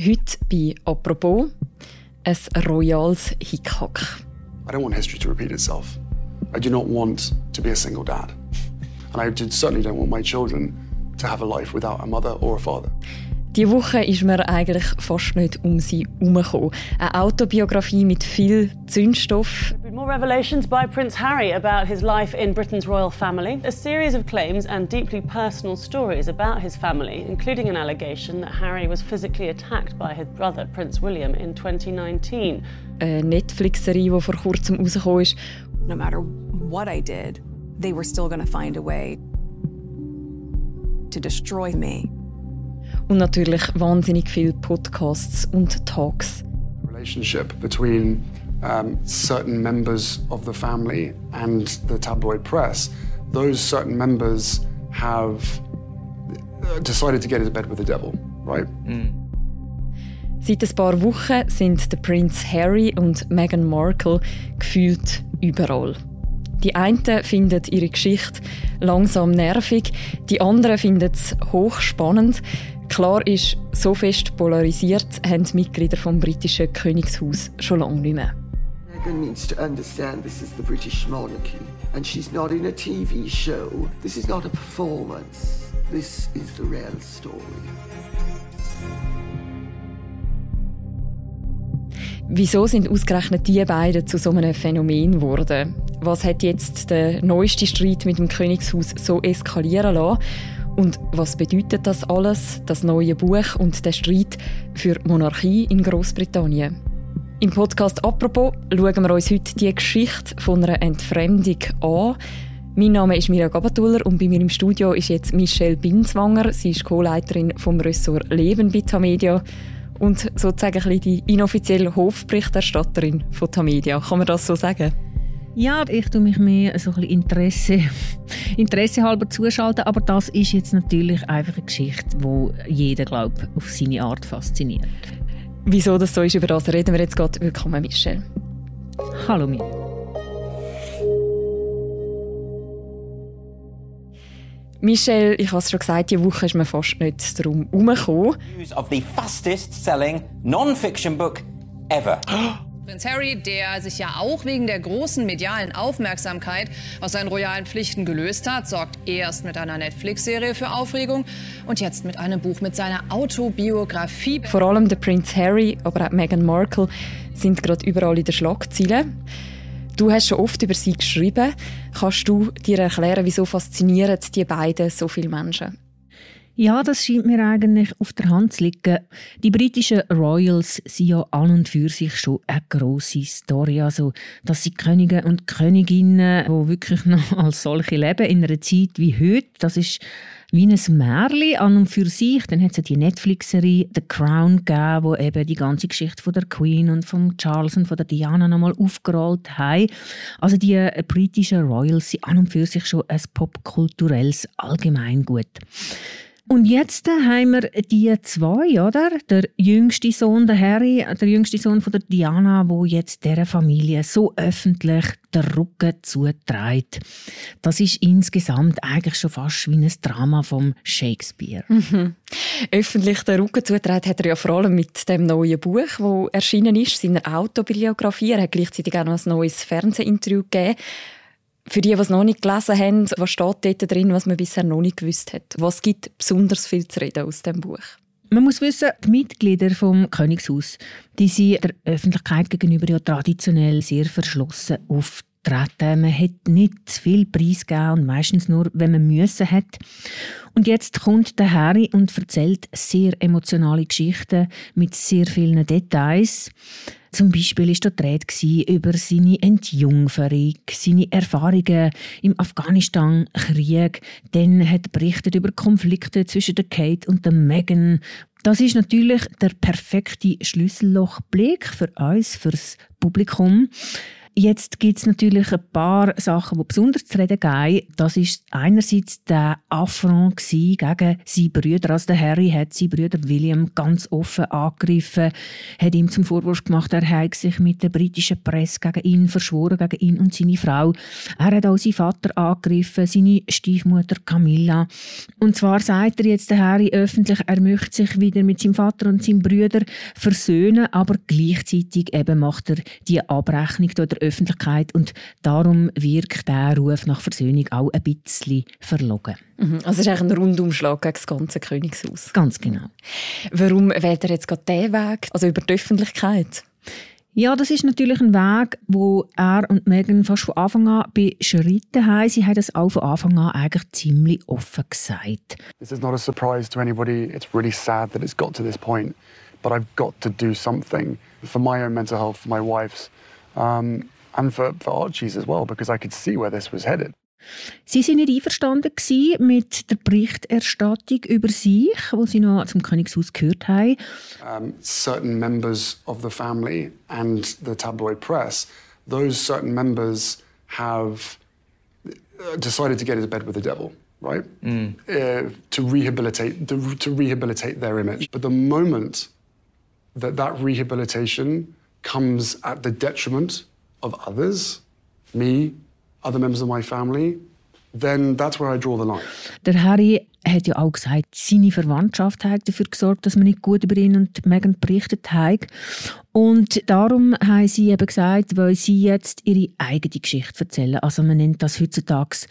Heute bei «Apropos» ein royales Hickhack. I don't want history to repeat itself. I do not want to be a single dad. And I certainly don't want my children to have a life without a mother or a father. Die Woche ist mir eigentlich fast nicht um sie herumgekommen. Eine Autobiografie mit viel Zündstoff. More revelations by Prince Harry about his life in Britain's royal family. A series of claims and deeply personal stories about his family, including an allegation that Harry was physically attacked by his brother Prince William in 2019. Eine Netflix-Serie, die vor kurzem rausgekommen ist. No matter what I did, they were still going to find a way to destroy me. Und natürlich wahnsinnig viele Podcasts und Talks. The Relationship between um, certain members of the family and the tabloid press. Those certain members have uh, decided to get into bed with the devil, right? Seit ein paar Wochen sind der Prince Harry und Meghan Markle gefühlt überall. Die einen finden ihre Geschichte langsam nervig, die anderen finden es hochspannend. Klar ist, so fest polarisiert haben die Mitglieder vom britischen Königshaus schon lange nicht mehr. Meghan needs to understand this is the British monarchy and she's not in a TV show. This is not a performance. This is the real story. Wieso sind ausgerechnet die beiden zu so einem Phänomen geworden? Was hat jetzt der neueste Streit mit dem Königshaus so eskalieren lassen? Und was bedeutet das alles, das neue Buch und der Streit für Monarchie in Großbritannien? Im Podcast «Apropos» schauen wir uns heute die Geschichte von einer Entfremdung an. Mein Name ist Mirja Gabatuller und bei mir im Studio ist jetzt Michelle Binswanger. Sie ist Co-Leiterin vom Ressort Leben bei Tamedia und sozusagen ein die inoffizielle Hofberichterstatterin von Tamedia. Kann man das so sagen? Ja, ich tue mich mehr so ein bisschen Interesse, Interesse halber zuschalten, aber das ist jetzt natürlich einfach eine Geschichte, die jeder, glaube auf seine Art fasziniert. Wieso das so ist, über das reden wir jetzt gerade. Willkommen, Michelle. Hallo Mirja. Michelle, ich habe es schon gesagt, diese Woche ist man fast nicht darum herumgekommen. news of the fastest selling non-fiction book ever. Prinz Harry, der sich ja auch wegen der großen medialen Aufmerksamkeit aus seinen royalen Pflichten gelöst hat, sorgt erst mit einer Netflix-Serie für Aufregung und jetzt mit einem Buch mit seiner Autobiografie. Vor allem der Prinz Harry, aber auch Meghan Markle sind gerade überall in den Schlagzeilen. Du hast schon oft über sie geschrieben. Kannst du dir erklären, wieso faszinieren die beiden so viele Menschen? Ja, das scheint mir eigentlich auf der Hand zu liegen. Die britischen Royals sind ja an und für sich schon eine grosse Story. Also, dass sie Könige und Königinnen, die wirklich noch als solche leben, in einer Zeit wie heute, das ist wie ein Märchen an und für sich. Dann hat es ja die Netflix-Serie «The Crown» gegeben, wo eben die ganze Geschichte von der Queen und von Charles und von der Diana nochmal aufgerollt haben. Also die britischen Royals sind an und für sich schon ein popkulturelles Allgemeingut. Und jetzt äh, haben wir die zwei, oder? Der jüngste Sohn, der Harry, der jüngste Sohn von der Diana, wo jetzt dieser Familie so öffentlich den Rücken zuträgt. Das ist insgesamt eigentlich schon fast wie ein Drama vom Shakespeare. Öffentlich den Rücken zutreten hat er ja vor allem mit dem neuen Buch, das erschienen ist, seiner Autobiografie. Er hat gleichzeitig auch noch ein neues Fernsehinterview gegeben. Für die, die es noch nicht gelesen haben, was steht dort drin, was man bisher noch nicht gewusst hat? Was gibt besonders viel zu reden aus dem Buch? Man muss wissen, die Mitglieder vom Königshaus, die sind der Öffentlichkeit gegenüber ja traditionell sehr verschlossen auftreten. Man hat nicht viel Preis gegeben und meistens nur, wenn man müssen hat. Und jetzt kommt der Harry und erzählt sehr emotionale Geschichten mit sehr vielen Details. Zum Beispiel war dort Rede über seine Entjungferung, seine Erfahrungen im Afghanistan-Krieg. Dann hat er berichtet über Konflikte zwischen der Kate und der Meghan. Das ist natürlich der perfekte Schlüssellochblick für uns, fürs Publikum. Jetzt gibt es natürlich ein paar Sachen, die besonders zu reden gehen. Das ist einerseits der Affront gegen seine Brüder. Also der Harry hat seinen Bruder William ganz offen angegriffen, hat ihm zum Vorwurf gemacht, er habe sich mit der britischen Presse gegen ihn verschworen, gegen ihn und seine Frau. Er hat auch seinen Vater angegriffen, seine Stiefmutter Camilla. Und zwar sagt er jetzt der Harry öffentlich, er möchte sich wieder mit seinem Vater und seinem Brüder versöhnen, aber gleichzeitig eben macht er die Abrechnung der Öffentlichkeit und darum wirkt der Ruf nach Versöhnung auch ein bisschen verlogen. Mhm. Also es ist eigentlich ein Rundumschlag gegen das ganze Königshaus. Ganz genau. Warum wählt er jetzt gerade diesen Weg, also über die Öffentlichkeit? Ja, das ist natürlich ein Weg, wo er und Meghan fast von Anfang an beschritten haben. Sie haben das auch von Anfang an eigentlich ziemlich offen gesagt. This is not a surprise to anybody. It's really sad that it's got to this point, but I've got to do something for my own mental health, for my wife's, um, and for, for Archie's as well, because I could see where this was headed. Sie sind nicht einverstanden mit der Berichterstattung über sich, wo sie noch zum Königshaus gehört haben. Um, certain members of the family and the tabloid press, those certain members have uh, decided to get into bed with the devil. Right, mm. uh, to rehabilitate to, to rehabilitate their image. But the moment that that rehabilitation comes at the detriment of others, me, other members of my family, then that's where I draw the line. Der Harry hat ja auch gesagt, seine Verwandtschaft hat dafür gesorgt, dass man nicht gut über ihn und Meghan berichtet hat. Und darum haben sie eben gesagt, weil sie jetzt ihre eigene Geschichte erzählen. Also man nennt das heutzutage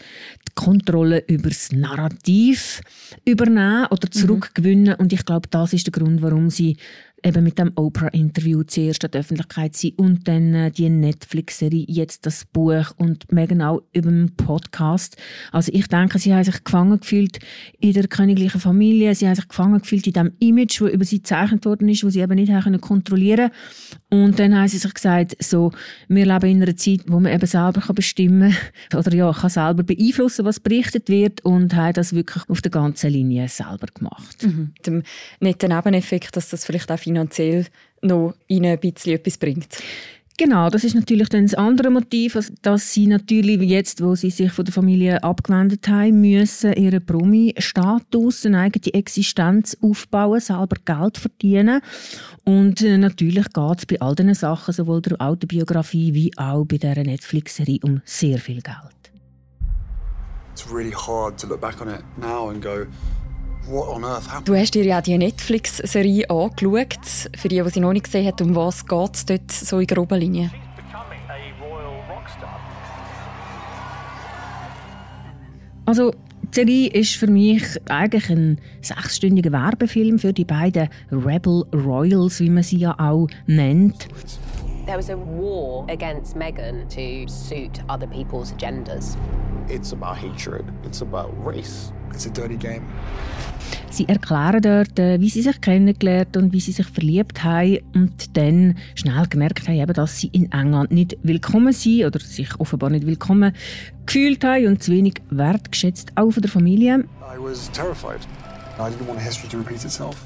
die Kontrolle über das Narrativ übernehmen oder mhm. zurückgewinnen. Mhm. Und ich glaube, das ist der Grund, warum sie eben mit dem Oprah-Interview zuerst an der Öffentlichkeit sind und dann äh, die Netflix-Serie, jetzt das Buch und mehr genau über den Podcast. Also ich denke, sie haben sich gefangen gefühlt in der königlichen Familie, sie haben sich gefangen gefühlt in dem Image, das über sie gezeichnet worden ist, wo sie eben nicht haben kontrollieren Und dann haben sie sich gesagt, so, wir leben in einer Zeit, wo man eben selber kann bestimmen oder ja, kann selber beeinflussen, was berichtet wird und haben das wirklich auf der ganzen Linie selber gemacht. Mhm. Dem netten Nebeneffekt, dass das vielleicht auch finanziell noch ihnen ein bisschen etwas bringt. Genau, das ist natürlich dann das andere Motiv, also, dass sie natürlich jetzt, wo sie sich von der Familie abgewendet haben, müssen ihren Promi-Status, eine eigene Existenz aufbauen, selber Geld verdienen. Und äh, natürlich geht es bei all diesen Sachen, sowohl der Autobiografie wie auch bei dieser Netflix-Serie, um sehr viel Geld. It's really hard to look back on it now and go, Du hast dir ja die Netflix-Serie angeschaut. Für die, die sie noch nicht gesehen haben, um was geht es dort so in grober Linie? Also, die Serie ist für mich eigentlich ein sechsstündiger Werbefilm für die beiden Rebel Royals, wie man sie ja auch nennt. There was a war against Meghan to suit other people's agendas. It's about hatred. It's about race. It's a dirty game. Sie erklären dort, äh, wie sie sich kennengelernt und wie sie sich verliebt haben und dann schnell gemerkt haben, dass sie in England nicht willkommen sind oder sich offenbar nicht willkommen gefühlt haben und zu wenig wertgeschätzt, auch von der Familie. I was terrified.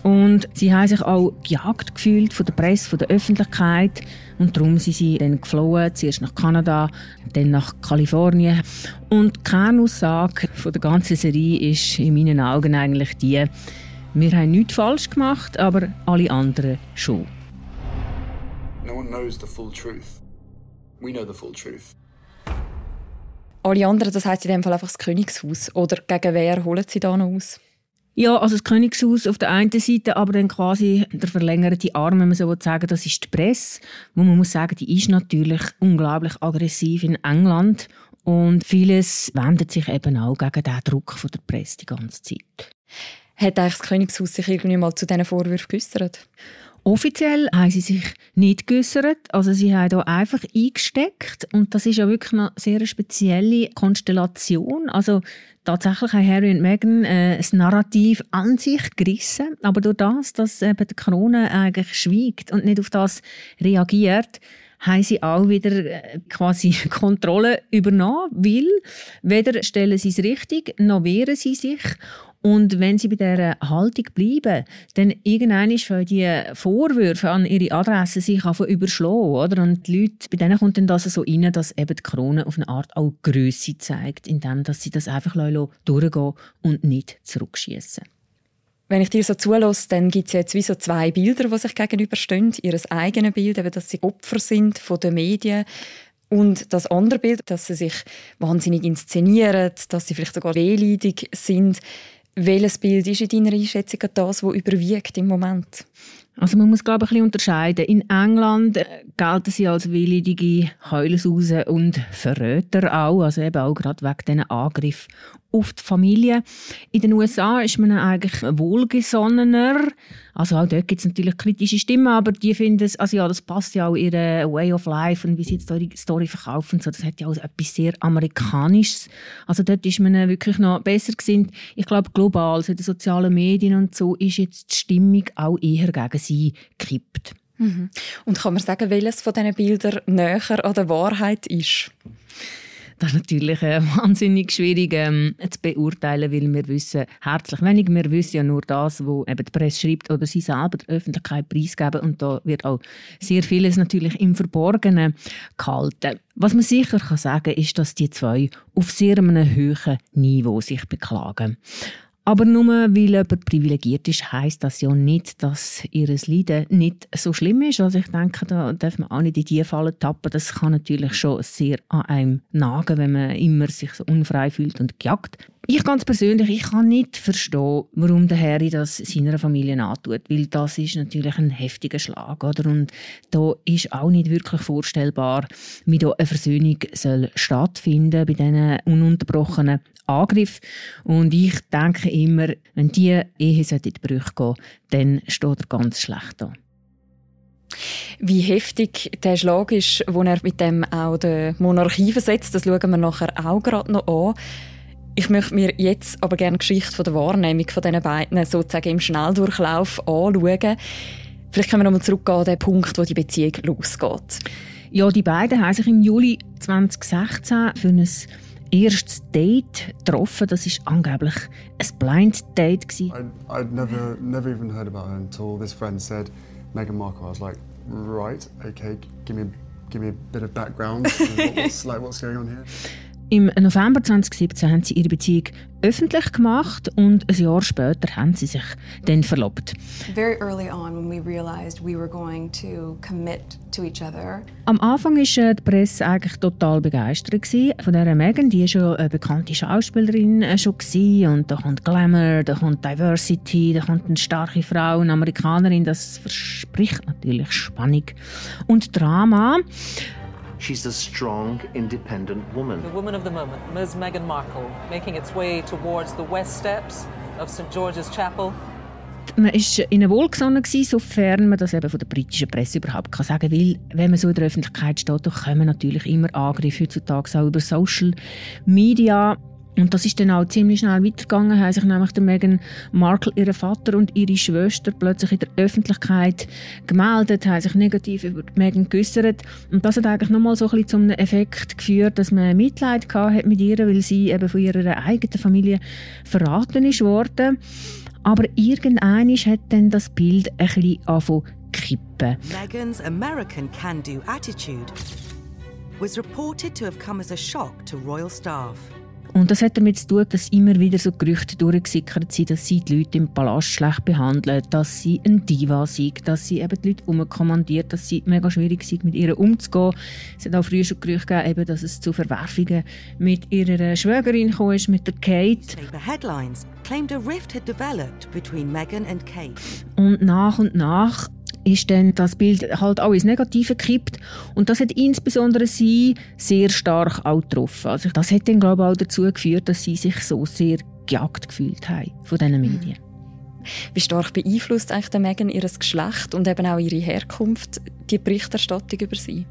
Und sie haben sich auch gejagt gefühlt von der Presse, von der Öffentlichkeit. Und darum sind sie dann geflohen, zuerst nach Kanada, dann nach Kalifornien. Und die Kernaussage von der ganzen Serie ist in meinen Augen eigentlich die, wir haben nichts falsch gemacht, aber alle anderen schon. No one knows the full truth. We know the full truth. Alle anderen, das heisst in dem Fall einfach das Königshaus. Oder gegen wer holen sie da noch aus? Ja, also das Königshaus auf der einen Seite, aber dann quasi der verlängerte Arm, wenn man so sagen das ist die Presse. Wo man muss sagen, die ist natürlich unglaublich aggressiv in England und vieles wendet sich eben auch gegen den Druck von der Presse die ganze Zeit. Hat eigentlich das Königshaus sich irgendwie mal zu diesen Vorwürfen geäußert? Offiziell haben sie sich nicht geäußert. Also sie haben hier einfach eingesteckt. Und das ist ja wirklich eine sehr spezielle Konstellation. Also tatsächlich haben Harry und Meghan äh, das Narrativ an sich gerissen. Aber durch das, dass eben die Krone eigentlich schweigt und nicht auf das reagiert, haben sie auch wieder äh, quasi Kontrolle übernommen, weil weder stellen sie es richtig, noch wehren sie sich. Und wenn sie bei dieser Haltung bleiben, dann irgendwann fangen die Vorwürfe an ihre Adresse sich überschlagen. Oder? Und die Leute, bei denen kommt dann das so rein, dass eben die Krone auf eine Art auch Größe zeigt, indem dass sie das einfach durchgehen und nicht zurückschießen. Wenn ich dir so zulasse, dann gibt es jetzt wie so zwei Bilder, die sich gegenüberstehen. Ihr eigenes Bild, eben, dass sie Opfer sind von den Medien und das andere Bild, dass sie sich wahnsinnig inszenieren, dass sie vielleicht sogar wehleidig sind. Welches Bild ist in deiner Einschätzung das, das überwiegt im Moment? Also man muss glaube ich ein bisschen unterscheiden. In England äh, gelten sie als willige Heulensausen und Verräter auch, also eben auch gerade wegen diesen Angriff auf die Familie. In den USA ist man eigentlich wohlgesonnener. Also auch dort gibt es natürlich kritische Stimmen, aber die finden es, also ja, das passt ja auch ihre Way of Life und wie sie jetzt die Story verkaufen. So, das hat ja auch etwas sehr Amerikanisches. Also dort ist man wirklich noch besser gesinnt. Ich glaube, global, also in den sozialen Medien und so, ist jetzt die Stimmung auch eher gegen sie gekippt. Mhm. Und kann man sagen, welches von diesen Bildern näher an der Wahrheit ist? Das ist natürlich äh, wahnsinnig schwierig ähm, zu beurteilen, weil wir wissen herzlich wenig. Wir wissen ja nur das, was eben die Presse schreibt oder sie selber der Öffentlichkeit preisgeben. Und da wird auch sehr vieles natürlich im Verborgenen gehalten. Was man sicher kann sagen ist, dass die zwei auf sehr einem hohen Niveau sich beklagen. Aber nur weil jemand privilegiert ist, heisst das ja nicht, dass ihr Leiden nicht so schlimm ist. Also ich denke, da darf man auch nicht in die Falle tappen. Das kann natürlich schon sehr an einem nagen, wenn man immer sich so unfrei fühlt und gejagt. Ich ganz persönlich, ich kann nicht verstehen, warum der Harry das seiner Familie antut, weil das ist natürlich ein heftiger Schlag, oder? Und da ist auch nicht wirklich vorstellbar, wie da eine Versöhnung soll stattfinden bei diesen ununterbrochenen Angriff. Und ich denke immer, wenn die Ehe in die Brüche gehen dann steht er ganz schlecht da. Wie heftig der Schlag ist, wo er mit dem auch die Monarchie versetzt, das schauen wir nachher auch gerade noch an. Ich möchte mir jetzt aber gerne die Geschichte von der Wahrnehmung von diesen beiden sozusagen im Schnelldurchlauf anschauen. Vielleicht können wir nochmal zurückgehen an den Punkt, wo die Beziehung losgeht. Ja, die beiden haben sich im Juli 2016 für ein erstes Date getroffen. Das war angeblich ein Blind Date. I'd, I'd never, never even heard about her until this friend said Meghan Markle. I was like, right, okay, give me, give me a bit of background. what's, like, what's going on here? Im November 2017 haben sie ihre Beziehung öffentlich gemacht und ein Jahr später haben sie sich dann verlobt. Very early on when we realized we were going to commit to each other. Am Anfang war die Presse eigentlich total begeistert von der Megan, die ist ja eine bekannte Schauspielerin äh, schon und da kommt Glamour, da kommt Diversity, da kommt eine starke Frau, eine Amerikanerin, das verspricht natürlich Spannung und Drama. She's a strong, independent woman. The woman of the moment, Ms. Meghan Markle, making its way towards the west steps of St. George's Chapel. Man war ihnen wohlgesonnen, sofern man das eben von der britischen Presse überhaupt kann sagen kann. Weil, wenn man so in der Öffentlichkeit steht, dann kommen natürlich immer Angriffe heutzutage auch über Social Media. Und das ist dann auch ziemlich schnell weitergegangen, haben sich nämlich der Meghan Markle, ihr Vater und ihre Schwester plötzlich in der Öffentlichkeit gemeldet, haben sich negativ über Meghan geäußert. Und das hat eigentlich nochmal so ein bisschen zu einem Effekt geführt, dass man Mitleid hat mit ihr, weil sie eben von ihrer eigenen Familie verraten ist worden. Aber irgendwann hat dann das Bild ein bisschen angefangen kippen. Meghan's American can-do attitude was reported to have come as a shock to royal staff. Und das hat damit zu tun, dass immer wieder so Gerüchte durchgesickert sind, dass sie die Leute im Palast schlecht behandeln, dass sie ein Diva sind, dass sie eben die Leute umkommandiert, dass sie mega schwierig sind, mit ihr umzugehen. Es hat auch früher schon Gerüchte gegeben, eben, dass es zu Verwerfungen mit ihrer Schwägerin kam, mit der Kate. Und nach und nach ist dann das Bild halt auch ins Negative gekippt. Und das hat insbesondere sie sehr stark auch getroffen. Also das hat dann, glaube ich, auch dazu geführt, dass sie sich so sehr gejagt gefühlt haben von diesen Medien. Wie stark beeinflusst eigentlich der Megan ihr Geschlecht und eben auch ihre Herkunft die Berichterstattung über sie?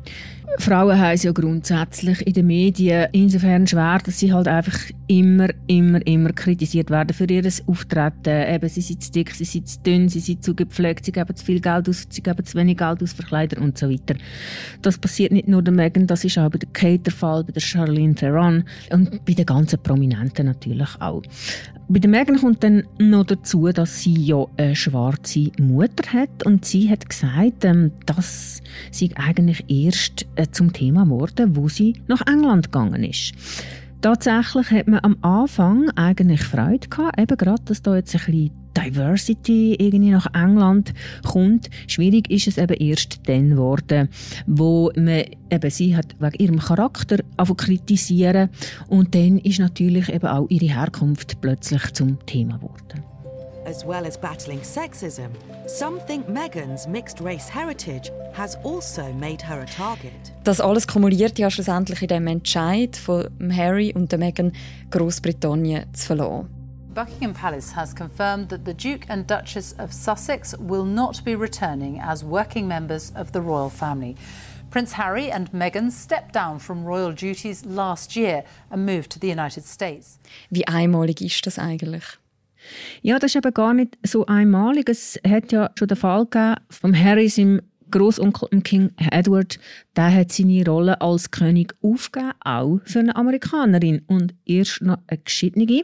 Frauen haben ja grundsätzlich in den Medien insofern schwer, dass sie halt einfach immer, immer, immer kritisiert werden für ihr Auftreten. Eben, sie sind zu dick, sie sind zu dünn, sie sind zu gepflegt, sie geben zu viel Geld aus, sie geben zu wenig Geld aus für Kleider und so weiter. Das passiert nicht nur der Megan, das ist auch bei der Kate der Fall, bei der Charlene Theron und bei den ganzen Prominenten natürlich auch. Bei der Megan kommt dann noch dazu, dass sie ja eine schwarze Mutter hat und sie hat gesagt, ähm, dass sie eigentlich erst äh, zum Thema geworden, wo sie nach England gegangen ist. Tatsächlich hat man am Anfang eigentlich Freude gehabt, eben gerade, dass da jetzt ein bisschen Diversity irgendwie nach England kommt. Schwierig ist es eben erst dann geworden, wo man eben sie hat wegen ihrem Charakter kritisieren und dann ist natürlich eben auch ihre Herkunft plötzlich zum Thema geworden. As well as battling sexism, some think Meghan's mixed race heritage has also made her a target. Das alles kumuliert ja schlussendlich in dem Entscheid von Harry und der Meghan, Großbritannien zu verlassen. Buckingham Palace has confirmed that the Duke and Duchess of Sussex will not be returning as working members of the royal family. Prince Harry and Meghan stepped down from royal duties last year and moved to the United States. Wie einmalig ist das eigentlich? Ja, das ist eben gar nicht so einmalig. Es hat ja schon den Fall gegeben von Harry, seinem Großonkel King Edward, der hat seine Rolle als König aufgegeben, auch für eine Amerikanerin und erst noch eine geschiedene.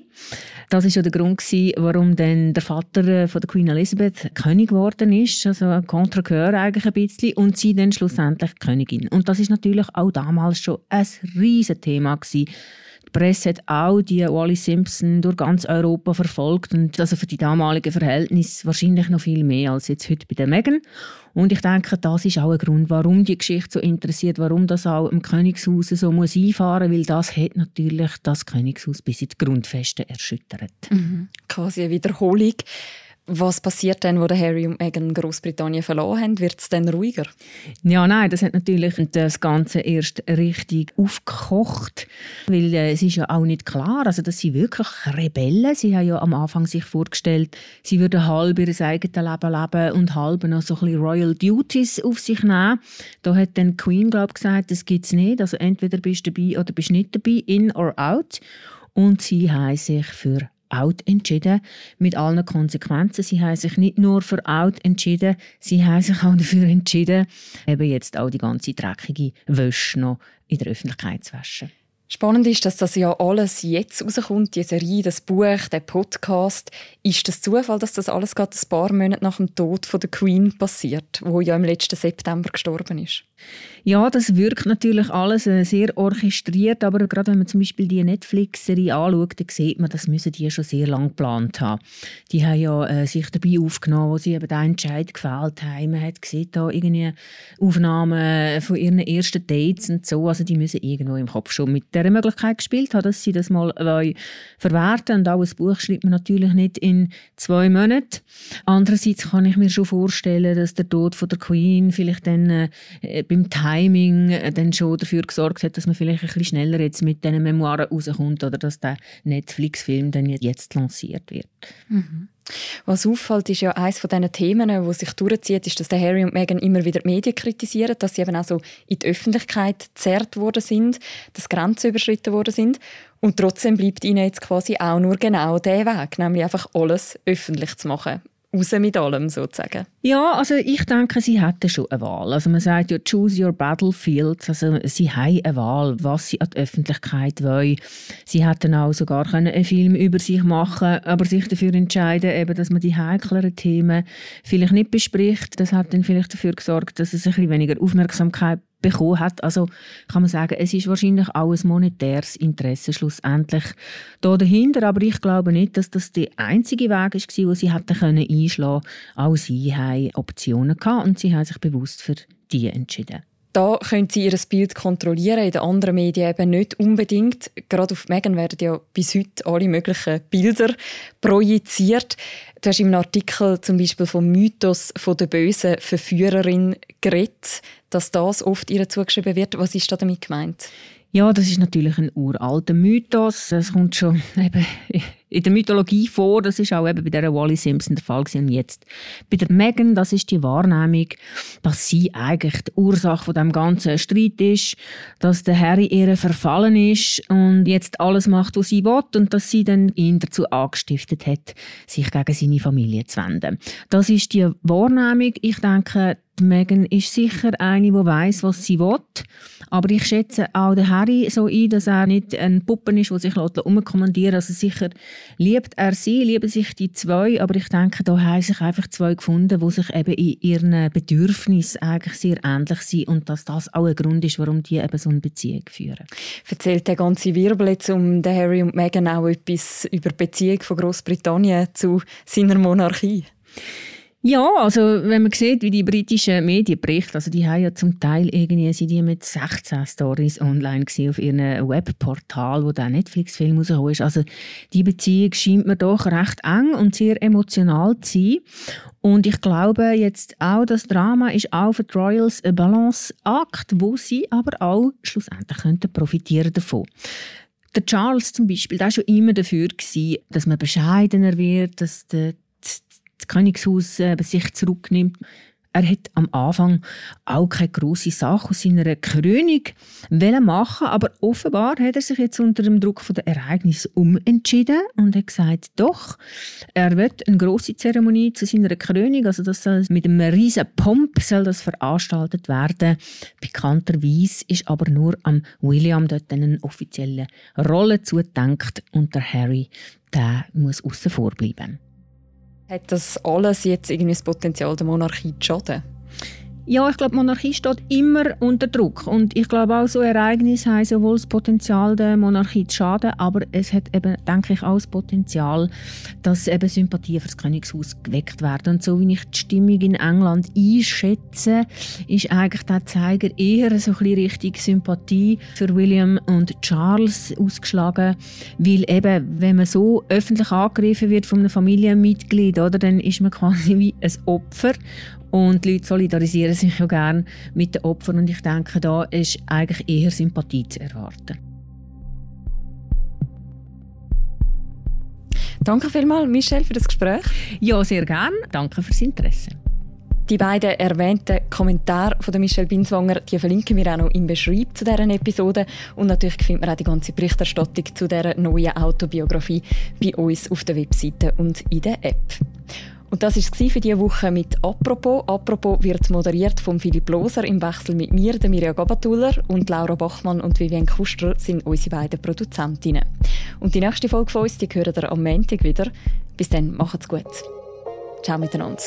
Das ist ja der Grund warum dann der Vater von der Queen Elizabeth König geworden ist, also ein Contrecoeur eigentlich ein bisschen, und sie dann schlussendlich Königin. Und das ist natürlich auch damals schon ein riesen Thema gewesen die Presse hat auch die Wally Simpson durch ganz Europa verfolgt und also für die damaligen Verhältnisse wahrscheinlich noch viel mehr als jetzt heute bei der Meghan. Und ich denke, das ist auch ein Grund, warum die Geschichte so interessiert, warum das auch im Königshaus so muss einfahren, weil das hat natürlich das Königshaus bis in die Grundfeste erschüttert. Mhm. Quasi eine Wiederholung. Was passiert dann, wo Harry und Meghan Großbritannien verloren haben? Wird es dann ruhiger? Ja, nein, das hat natürlich das Ganze erst richtig aufgekocht, weil äh, es ist ja auch nicht klar, also dass sie wirklich Rebellen. Sie haben ja am Anfang sich vorgestellt, sie würden halb ihr eigenes Leben leben und halb noch so ein bisschen Royal Duties auf sich nehmen. Da hat dann Queen glaub gesagt, das gibt's nicht. Also entweder bist du dabei oder bist nicht dabei, in or out. Und sie haben sich für out entschieden, mit allen Konsequenzen. Sie haben sich nicht nur für out entschieden, sie haben sich auch dafür entschieden, eben jetzt auch die ganze dreckige Wäsche noch in der Öffentlichkeit zu waschen. Spannend ist, dass das ja alles jetzt rauskommt, die Serie, das Buch, der Podcast. Ist das Zufall, dass das alles gerade ein paar Monate nach dem Tod von der Queen passiert, wo ja im letzten September gestorben ist? Ja, das wirkt natürlich alles äh, sehr orchestriert, aber gerade wenn man zum Beispiel die Netflix-Serie anschaut, dann sieht man, das müssen die schon sehr lange geplant haben. Die haben ja äh, sich dabei aufgenommen, wo sie eben den Entscheid gefällt haben. Man hat gesehen, da irgendwie Aufnahmen von ihren ersten Dates und so, also die müssen irgendwo im Kopf schon mit der Möglichkeit gespielt haben, dass sie das mal verwerten und auch ein Buch schreibt man natürlich nicht in zwei Monaten. Andererseits kann ich mir schon vorstellen, dass der Tod von der Queen vielleicht dann äh, beim Timing äh, dann schon dafür gesorgt hat, dass man vielleicht ein bisschen schneller jetzt mit diesen Memoiren rauskommt oder dass der Netflix-Film dann jetzt lanciert wird. Mhm. Was auffällt, ist ja eines von diesen Themen, wo sich durchzieht, ist, dass Harry und Meghan immer wieder die Medien kritisieren, dass sie eben auch so in die Öffentlichkeit gezerrt worden sind, dass Grenzen überschritten worden sind. Und trotzdem bleibt ihnen jetzt quasi auch nur genau der Weg, nämlich einfach alles öffentlich zu machen raus mit allem sozusagen? Ja, also ich denke, sie hätten schon eine Wahl. Also man sagt ja, choose your battlefield. Also sie haben eine Wahl, was sie an die Öffentlichkeit wollen. Sie hätten auch sogar einen Film über sich machen aber sich dafür entscheiden, eben, dass man die heikleren Themen vielleicht nicht bespricht. Das hat dann vielleicht dafür gesorgt, dass es ein bisschen weniger Aufmerksamkeit bekommen hat. Also kann man sagen, es ist wahrscheinlich auch ein monetäres Interesse schlussendlich da dahinter. Aber ich glaube nicht, dass das der einzige Weg war, den sie hätten einschlagen können. Auch sie haben Optionen gehabt und sie haben sich bewusst für die entschieden. Da können Sie Ihr Bild kontrollieren, in den anderen Medien eben nicht unbedingt. Gerade auf Megan werden ja bis heute alle möglichen Bilder projiziert. Du hast im Artikel zum Beispiel vom Mythos von der bösen Verführerin geredet, dass das oft ihr zugeschrieben wird. Was ist da damit gemeint? Ja, das ist natürlich ein uralter Mythos. Es kommt schon eben in der Mythologie vor. Das ist auch eben bei der Wally Simpson der Fall gewesen. Und jetzt bei der Megan, das ist die Wahrnehmung, dass sie eigentlich die Ursache von dem ganzen Streit ist, dass der Harry ihr verfallen ist und jetzt alles macht, was sie will und dass sie dann ihn dazu angestiftet hat, sich gegen seine Familie zu wenden. Das ist die Wahrnehmung. Ich denke, Megan ist sicher eine, die weiß, was sie will. Aber ich schätze auch den Harry so ein, dass er nicht ein Puppen ist, der sich umkommandieren. Also sicher liebt er sie, lieben sich die zwei, aber ich denke, da haben sich einfach zwei gefunden, die sich eben in ihren Bedürfnissen eigentlich sehr ähnlich sind und dass das auch ein Grund ist, warum die eben so eine Beziehung führen. Erzählt der ganze Wirbel jetzt um Harry und Meghan auch etwas über die Beziehung von Großbritannien zu seiner Monarchie? Ja, also wenn man sieht, wie die britischen Medien berichten, also die haben ja zum Teil irgendwie, sind die mit 16 Stories online auf ihrem Webportal, wo der Netflix-Film rausgekommen ist. Also die Beziehung scheint mir doch recht eng und sehr emotional zu sein. Und ich glaube jetzt auch, das Drama ist auch für die Royals ein Balanceakt, wo sie aber auch schlussendlich könnten profitieren davon. Der Charles zum Beispiel, der war schon immer dafür, dass man bescheidener wird, dass der das Königshaus äh, sich zurücknimmt. Er hat am Anfang auch keine grosse Sache aus seiner Krönung machen, aber offenbar hat er sich jetzt unter dem Druck der Ereignisse umentschieden und hat gesagt, doch, er wird eine grosse Zeremonie zu seiner Krönung, also das soll mit einem riesen Pomp soll das veranstaltet werden. Bekannterweise ist aber nur am William dort eine offizielle Rolle zugedenkt und der Harry, der muss außen vor bleiben. Hat das alles jetzt irgendwie das Potenzial der Monarchie zu schaden? Ja, ich glaube, Monarchie steht immer unter Druck. Und ich glaube auch, so Ereignisse haben sowohl das Potenzial der Monarchie zu schaden, aber es hat eben, denke ich, auch das Potenzial, dass eben Sympathie für das Königshaus geweckt werden. Und so wie ich die Stimmung in England einschätze, ist eigentlich der Zeiger eher so ein bisschen richtig Sympathie für William und Charles ausgeschlagen, weil eben, wenn man so öffentlich angegriffen wird von einem Familienmitglied, oder, dann ist man quasi wie ein Opfer und die Leute solidarisieren sich ja gerne mit den Opfern und ich denke, da ist eigentlich eher Sympathie zu erwarten. Danke vielmals, Michelle, für das Gespräch. Ja, sehr gerne. Danke fürs Interesse. Die beiden erwähnten Kommentare von Michelle Binswanger die verlinken wir auch noch im Beschreib zu dieser Episode. Und natürlich findet man auch die ganze Berichterstattung zu dieser neuen Autobiografie bei uns auf der Webseite und in der App. Und das war für diese Woche mit «Apropos». «Apropos» wird moderiert von Philipp Loser im Wechsel mit mir, der Mirja Gabatuller und Laura Bachmann und Vivian Kuster sind unsere beiden Produzentinnen. Und die nächste Folge von uns, die hören ihr am Montag wieder. Bis dann, macht's gut. Ciao miteinander.